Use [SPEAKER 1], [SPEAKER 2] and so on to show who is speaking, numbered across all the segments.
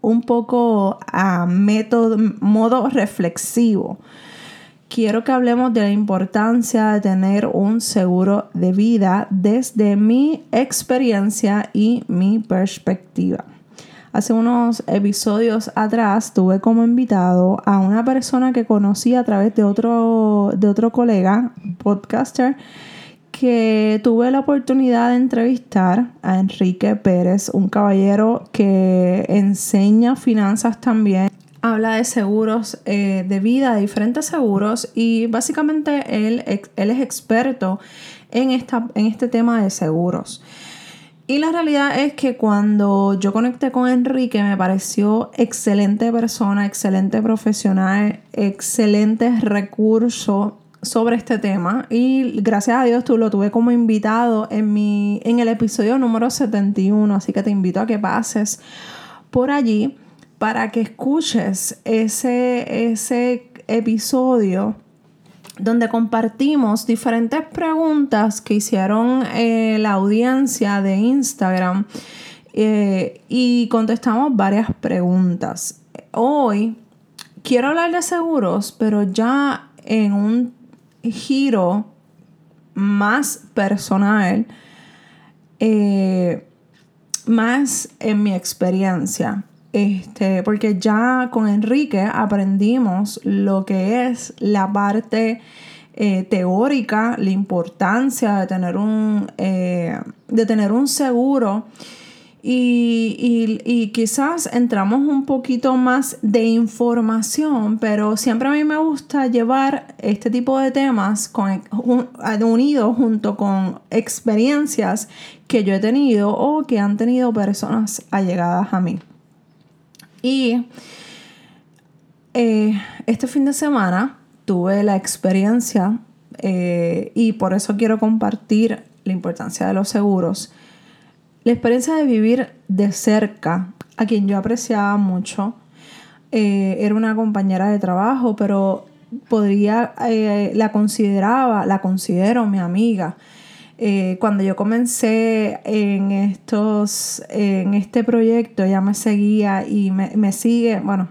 [SPEAKER 1] un poco a método, modo reflexivo. Quiero que hablemos de la importancia de tener un seguro de vida desde mi experiencia y mi perspectiva. Hace unos episodios atrás tuve como invitado a una persona que conocí a través de otro, de otro colega, podcaster, que tuve la oportunidad de entrevistar a Enrique Pérez, un caballero que enseña finanzas también. Habla de seguros eh, de vida, de diferentes seguros y básicamente él, él es experto en, esta, en este tema de seguros. Y la realidad es que cuando yo conecté con Enrique me pareció excelente persona, excelente profesional, excelente recurso sobre este tema y gracias a Dios tú lo tuve como invitado en mi en el episodio número 71, así que te invito a que pases por allí para que escuches ese ese episodio donde compartimos diferentes preguntas que hicieron eh, la audiencia de Instagram eh, y contestamos varias preguntas. Hoy quiero hablar de seguros, pero ya en un giro más personal, eh, más en mi experiencia. Este, porque ya con Enrique aprendimos lo que es la parte eh, teórica, la importancia de tener un, eh, de tener un seguro y, quizás entramos un poquito más de información, pero siempre a mí me gusta llevar este tipo de temas con, unidos junto con experiencias que yo he tenido o que han tenido personas allegadas a mí. Y eh, este fin de semana tuve la experiencia eh, y por eso quiero compartir la importancia de los seguros la experiencia de vivir de cerca a quien yo apreciaba mucho. Eh, era una compañera de trabajo, pero podría, eh, la consideraba, la considero mi amiga. Eh, cuando yo comencé en estos, en este proyecto, ella me seguía y me, sigue, bueno,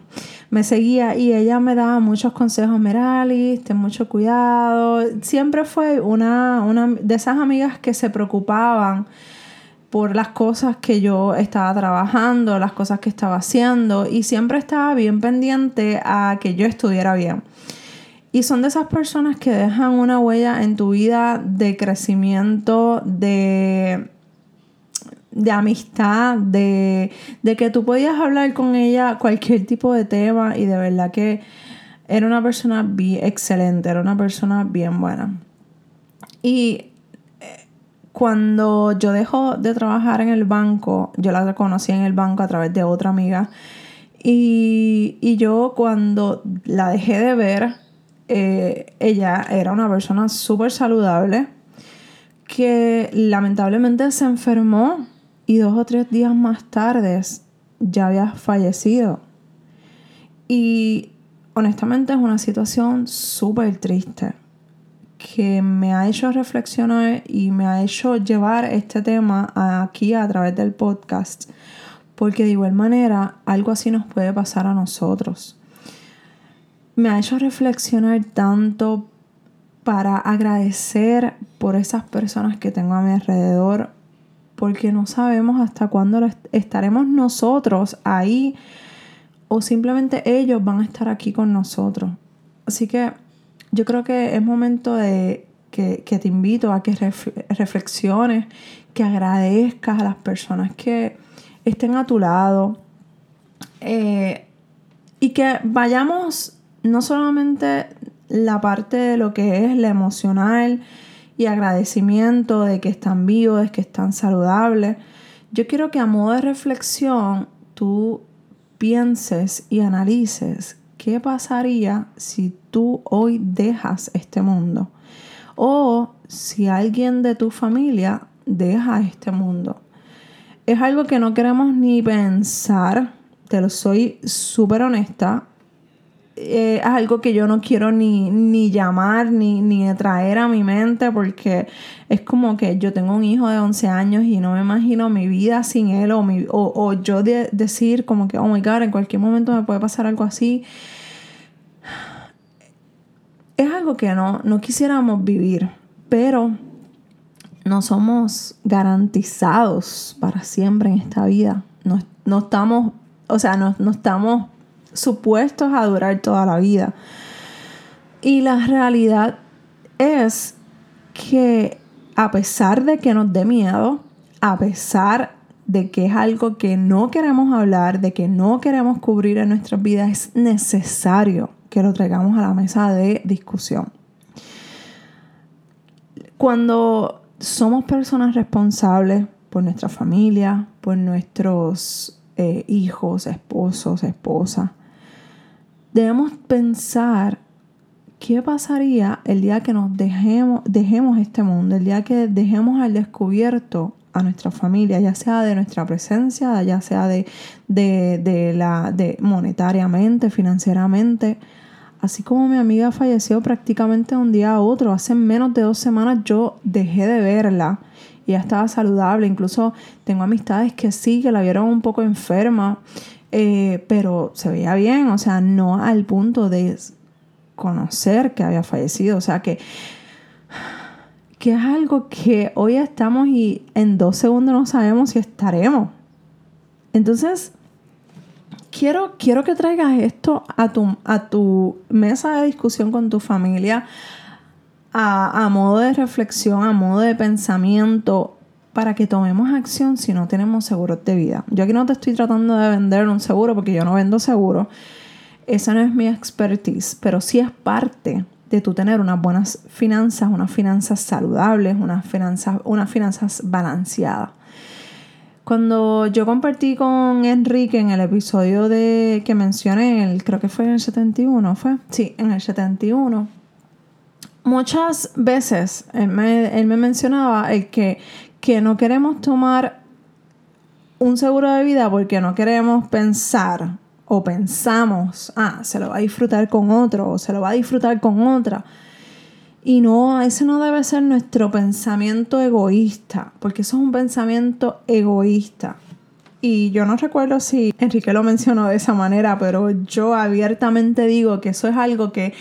[SPEAKER 1] me seguía y ella me daba muchos consejos, Meralis, ten mucho cuidado. Siempre fue una, una de esas amigas que se preocupaban por las cosas que yo estaba trabajando, las cosas que estaba haciendo y siempre estaba bien pendiente a que yo estuviera bien. Y son de esas personas que dejan una huella en tu vida de crecimiento, de, de amistad, de, de que tú podías hablar con ella cualquier tipo de tema y de verdad que era una persona bien excelente, era una persona bien buena. Y cuando yo dejo de trabajar en el banco, yo la conocí en el banco a través de otra amiga. Y, yo cuando la dejé de ver, eh, ella era una persona súper saludable que lamentablemente se enfermó y dos o tres días más tarde ya había fallecido. Y honestamente es una situación súper triste que me ha hecho reflexionar y me ha hecho llevar este tema aquí a través del podcast, porque de igual manera algo así nos puede pasar a nosotros. Me ha hecho reflexionar tanto para agradecer por esas personas que tengo a mi alrededor, porque no sabemos hasta cuándo estaremos nosotros ahí o simplemente ellos van a estar aquí con nosotros. Así que yo creo que es momento de que, te invito a que reflexiones, que agradezcas a las personas que estén a tu lado eh, y que vayamos no solamente la parte de lo que es la emocional y agradecimiento de que están vivos, de que están saludables. Yo quiero que a modo de reflexión tú pienses y analices ¿qué pasaría si tú hoy dejas este mundo? O si alguien de tu familia deja este mundo. Es algo que no queremos ni pensar, te lo soy súper honesta. Es algo que yo no quiero ni, ni llamar ni, ni traer a mi mente porque es como que yo tengo un hijo de 11 años y no me imagino mi vida sin él o, mi, o, yo decir como que, oh my god, en cualquier momento me puede pasar algo así. Es algo que no, no quisiéramos vivir, pero no somos garantizados para siempre en esta vida. No, no estamos, o sea, no, no estamos supuestos a durar toda la vida. Y la realidad es que a pesar de que nos dé miedo, a pesar de que es algo que no queremos hablar, de que no queremos cubrir en nuestras vidas, es necesario que lo traigamos a la mesa de discusión. Cuando somos personas responsables por nuestra familia, por nuestros eh, hijos, esposos, esposas, debemos pensar qué pasaría el día que nos dejemos, dejemos este mundo, el día que dejemos al descubierto a nuestra familia, ya sea de nuestra presencia, ya sea de, de, la, de monetariamente, financieramente. Así como mi amiga falleció prácticamente de un día a otro, hace menos de dos semanas yo dejé de verla y ya estaba saludable. Incluso tengo amistades que sí, que la vieron un poco enferma, eh, pero se veía bien, o sea, no al punto de conocer que había fallecido. O sea, que, que es algo que hoy estamos y en dos segundos no sabemos si estaremos. Entonces, quiero, quiero que traigas esto a tu, a tu mesa de discusión con tu familia, a, a modo de reflexión, a modo de pensamiento, para que tomemos acción si no tenemos seguros de vida. Yo aquí no te estoy tratando de vender un seguro porque yo no vendo seguro. Esa no es mi expertise, pero sí es parte de tu tener unas buenas finanzas, unas finanzas saludables, unas finanzas, unas finanzas balanceadas. Cuando yo compartí con Enrique en el episodio de que mencioné, el, creo que fue en el 71, ¿fue? Sí, en el 71. Muchas veces él me, mencionaba el que, que no queremos tomar un seguro de vida porque no queremos pensar o pensamos, ah, se lo va a disfrutar con otro o se lo va a disfrutar con otra. Y no, ese no debe ser nuestro pensamiento egoísta, porque eso es un pensamiento egoísta. Y yo no recuerdo si Enrique lo mencionó de esa manera, pero yo abiertamente digo que eso es algo que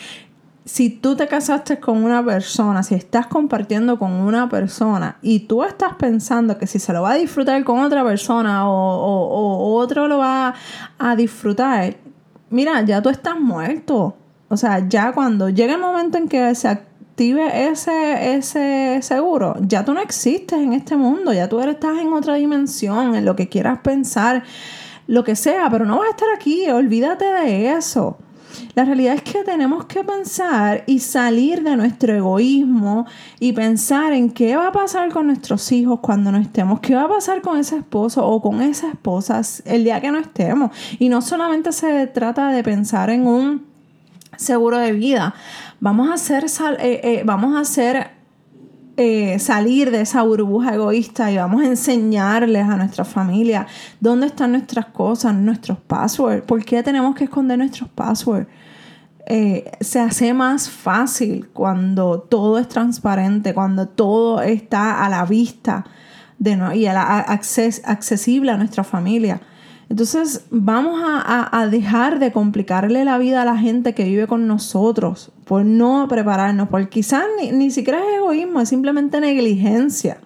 [SPEAKER 1] si tú te casaste con una persona, si estás compartiendo con una persona y tú estás pensando que si se lo va a disfrutar con otra persona o, o otro lo va a disfrutar, mira, ya tú estás muerto. O sea, ya cuando llegue el momento en que se active ese, ese seguro, ya tú no existes en este mundo, ya tú estás en otra dimensión, en lo que quieras pensar, lo que sea, pero no vas a estar aquí, olvídate de eso. La realidad es que tenemos que pensar y salir de nuestro egoísmo y pensar en qué va a pasar con nuestros hijos cuando no estemos, qué va a pasar con ese esposo o con esa esposa el día que no estemos. Y no solamente se trata de pensar en un seguro de vida, Vamos a hacer, eh, eh, vamos a hacer eh, salir de esa burbuja egoísta y vamos a enseñarles a nuestra familia dónde están nuestras cosas, nuestros passwords, por qué tenemos que esconder nuestros passwords. se hace más fácil cuando todo es transparente, cuando todo está a la vista de, y accesible a nuestra familia. Entonces vamos a, dejar de complicarle la vida a la gente que vive con nosotros por no prepararnos, por quizás ni, ni siquiera es egoísmo, es simplemente negligencia.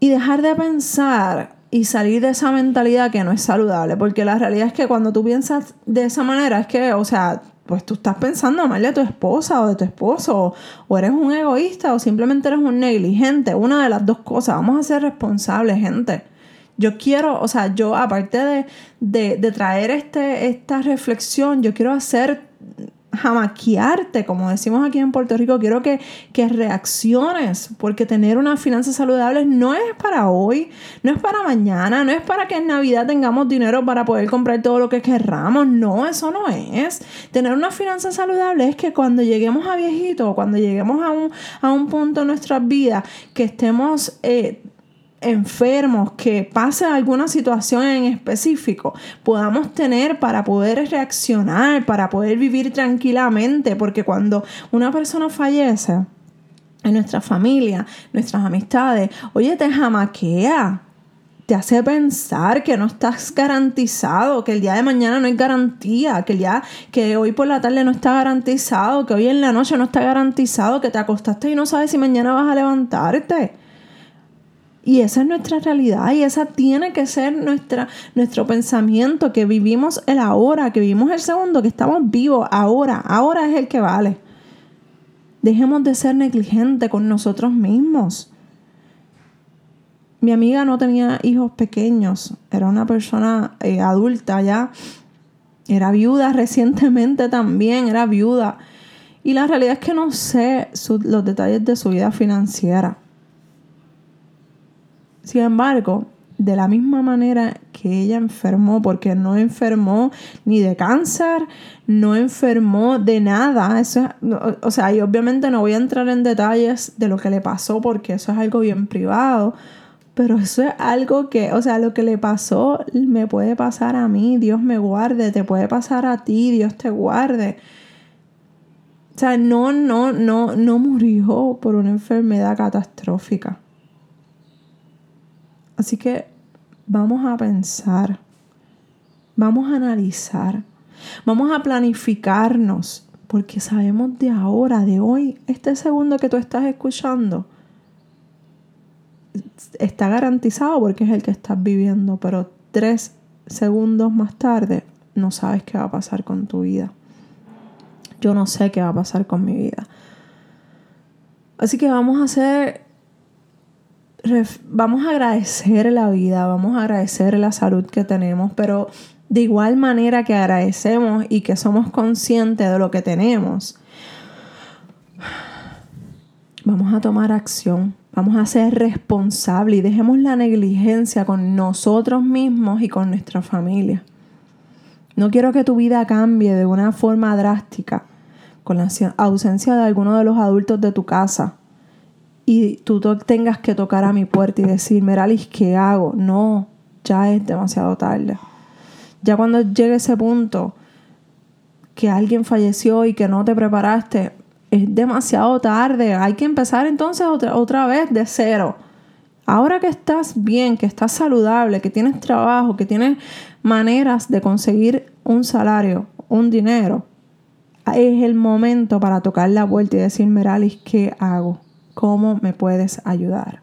[SPEAKER 1] Y dejar de pensar y salir de esa mentalidad que no es saludable, porque la realidad es que cuando tú piensas de esa manera es que, o sea, pues tú estás pensando mal de tu esposa o de tu esposo, o, o, eres un egoísta o simplemente eres un negligente, una de las dos cosas. Vamos a ser responsables, gente. Yo quiero, o sea, yo aparte de, traer este, esta reflexión, yo quiero hacer jamaquearte, como decimos aquí en Puerto Rico, quiero que, que reacciones, porque tener una finanza saludable no es para hoy, no es para mañana, no es para que en Navidad tengamos dinero para poder comprar todo lo que querramos, no, eso no es. Tener una finanza saludable es que cuando lleguemos a viejito, cuando lleguemos a un, a un punto en nuestras vidas, que estemos... Eh, enfermos, que pase alguna situación en específico, podamos tener para poder reaccionar, para poder vivir tranquilamente, porque cuando una persona fallece, en nuestra familia, nuestras amistades, oye, te jamaquea, te hace pensar que no estás garantizado, que el día de mañana no hay garantía, que el día que hoy por la tarde no está garantizado, que hoy en la noche no está garantizado, que te acostaste y no sabes si mañana vas a levantarte. Y esa es nuestra realidad y esa tiene que ser nuestra, nuestro pensamiento, que vivimos el ahora, que vivimos el segundo, que estamos vivos ahora, ahora es el que vale. Dejemos de ser negligentes con nosotros mismos. Mi amiga no tenía hijos pequeños, era una persona eh, adulta ya, era viuda recientemente también, era viuda. Y la realidad es que no sé los detalles de su vida financiera. Sin embargo, de la misma manera que ella enfermó, porque no enfermó ni de cáncer, no enfermó de nada. Eso o sea, y obviamente no voy a entrar en detalles de lo que le pasó, porque eso es algo bien privado. Pero eso es algo que, o sea, lo que le pasó me puede pasar a mí, Dios me guarde, te puede pasar a ti, Dios te guarde. O sea, no, no, no, no murió por una enfermedad catastrófica. Así que vamos a pensar, vamos a analizar, vamos a planificarnos, porque sabemos de ahora, de hoy, este segundo que tú estás escuchando, está garantizado porque es el que estás viviendo, pero tres segundos más tarde no sabes qué va a pasar con tu vida. Yo no sé qué va a pasar con mi vida. Así que vamos a hacer vamos a agradecer la vida, vamos a agradecer la salud que tenemos, pero de igual manera que agradecemos y que somos conscientes de lo que tenemos, vamos a tomar acción, vamos a ser responsables y dejemos la negligencia con nosotros mismos y con nuestra familia. No quiero que tu vida cambie de una forma drástica con la ausencia de alguno de los adultos de tu casa y tú tengas que tocar a mi puerta y decir, Meralis, ¿qué hago? No, ya es demasiado tarde. Ya cuando llegue ese punto que alguien falleció y que no te preparaste, es demasiado tarde. Hay que empezar entonces otra, otra vez de cero. Ahora que estás bien, que estás saludable, que tienes trabajo, que tienes maneras de conseguir un salario, un dinero, es el momento para tocar la vuelta y decir, Meralis, ¿qué hago? ¿Cómo me puedes ayudar?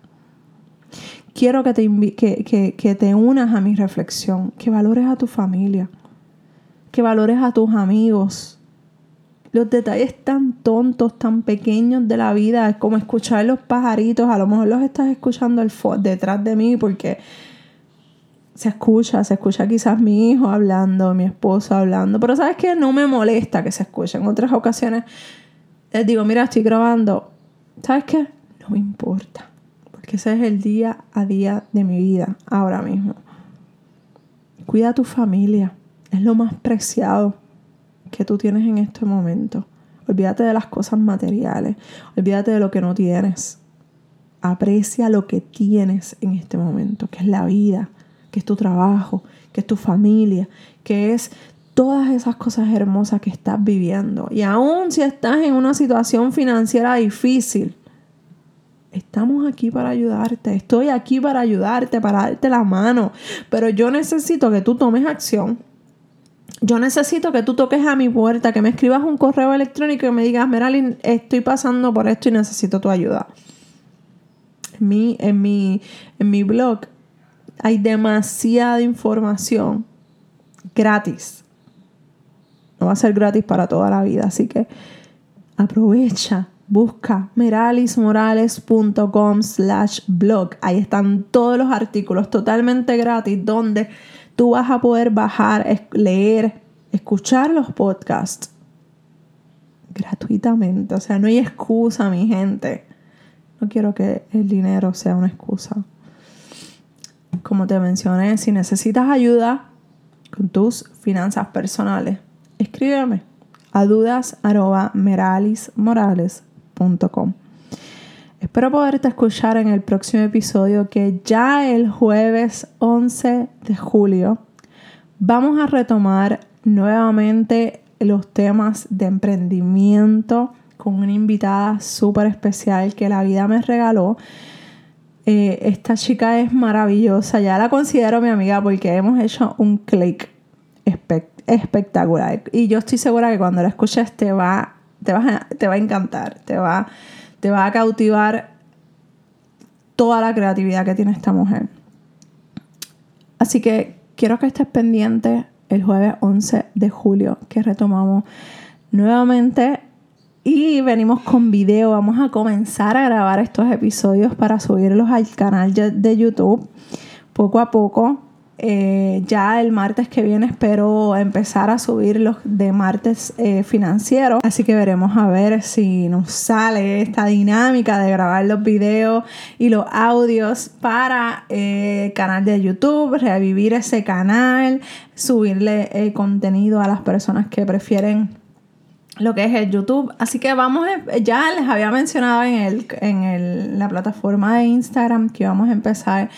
[SPEAKER 1] Quiero que te, que, que te unas a mi reflexión, que valores a tu familia, que valores a tus amigos, los detalles tan tontos, tan pequeños de la vida, es como escuchar los pajaritos, a lo mejor los estás escuchando detrás de mí porque se escucha, se escucha quizás mi hijo hablando, mi esposo hablando, pero sabes que no me molesta que se escuche. En otras ocasiones les digo, mira, estoy grabando, ¿sabes qué? No me importa, porque ese es el día a día de mi vida, ahora mismo. Cuida a tu familia, es lo más preciado que tú tienes en este momento. Olvídate de las cosas materiales, olvídate de lo que no tienes. Aprecia lo que tienes en este momento, que es la vida, que es tu trabajo, que es tu familia, que es todas esas cosas hermosas que estás viviendo. Y aún si estás en una situación financiera difícil, estamos aquí para ayudarte. Estoy aquí para ayudarte, para darte la mano. Pero yo necesito que tú tomes acción. Yo necesito que tú toques a mi puerta, que me escribas un correo electrónico y me digas, Meralyn, estoy pasando por esto y necesito tu ayuda. En mi, en mi, en mi blog hay demasiada información gratis no va a ser gratis para toda la vida, así que aprovecha, busca meralismorales.com slash blog. Ahí están todos los artículos totalmente gratis donde tú vas a poder bajar, leer, escuchar los podcasts gratuitamente. O sea, no hay excusa, mi gente. No quiero que el dinero sea una excusa. Como te mencioné, si necesitas ayuda con tus finanzas personales, escríbeme a dudas.meralismorales.com. Espero poderte escuchar en el próximo episodio que ya el jueves 11 de julio vamos a retomar nuevamente los temas de emprendimiento con una invitada súper especial que la vida me regaló. Eh, esta chica es maravillosa, ya la considero mi amiga porque hemos hecho un click espectacular. Y yo estoy segura que cuando la escuches te va, te va, te va a encantar, te va, te va a cautivar toda la creatividad que tiene esta mujer. Así que quiero que estés pendiente el jueves 11 de julio que retomamos nuevamente y venimos con video. Vamos a comenzar a grabar estos episodios para subirlos al canal de YouTube poco a poco. Eh, ya el martes que viene espero empezar a subir los de martes eh, financieros. Así que veremos a ver si nos sale esta dinámica de grabar los videos y los audios para el eh, canal de YouTube, revivir ese canal, subirle contenido a las personas que prefieren lo que es el YouTube. Así que vamos, ya les había mencionado en, el, en la plataforma de Instagram que vamos a empezar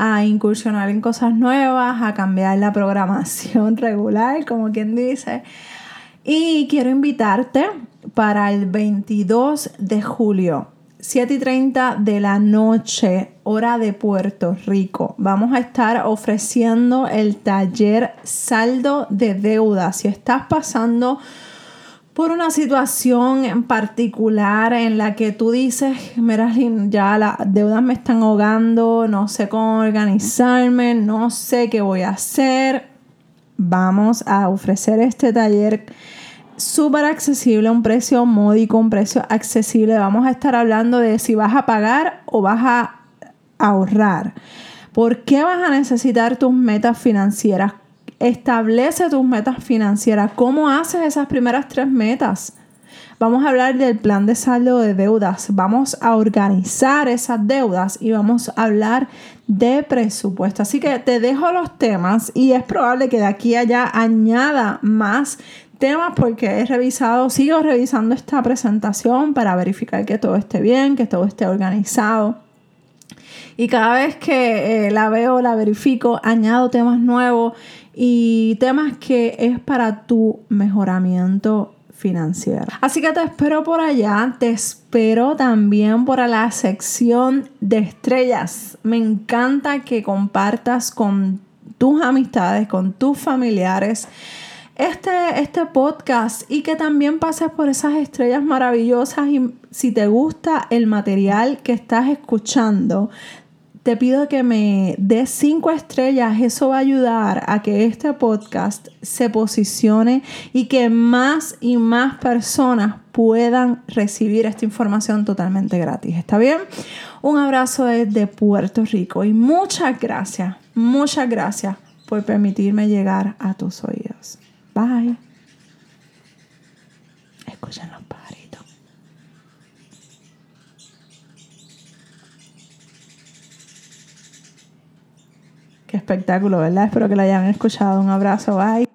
[SPEAKER 1] a incursionar en cosas nuevas, a cambiar la programación regular, como quien dice. Y quiero invitarte para el 22 de julio, 7 y 30 de la noche, hora de Puerto Rico. Vamos a estar ofreciendo el taller saldo de deuda. Si estás pasando por una situación en particular en la que tú dices, mira, ya las deudas me están ahogando, no sé cómo organizarme, no sé qué voy a hacer, vamos a ofrecer este taller súper accesible, un precio módico, un precio accesible. Vamos a estar hablando de si vas a pagar o vas a ahorrar. ¿Por qué vas a necesitar tus metas financieras? Establece tus metas financieras. ¿Cómo haces esas primeras tres metas? Vamos a hablar del plan de saldo de deudas. Vamos a organizar esas deudas y vamos a hablar de presupuesto. Así que te dejo los temas y es probable que de aquí a allá añada más temas porque he revisado, sigo revisando esta presentación para verificar que todo esté bien, que todo esté organizado. Y cada vez que eh, la veo, la verifico, añado temas nuevos y temas que es para tu mejoramiento financiero. Así que te espero por allá, te espero también por la sección de estrellas. Me encanta que compartas con tus amistades, con tus familiares. Este, este podcast y que también pases por esas estrellas maravillosas y si te gusta el material que estás escuchando, te pido que me des cinco estrellas. Eso va a ayudar a que este podcast se posicione y que más y más personas puedan recibir esta información totalmente gratis. ¿Está bien? Un abrazo desde Puerto Rico y muchas gracias, muchas gracias por permitirme llegar a tus oídos. Bye. Escúchenlo. Qué espectáculo, ¿verdad? Espero que lo hayan escuchado. Un abrazo, bye.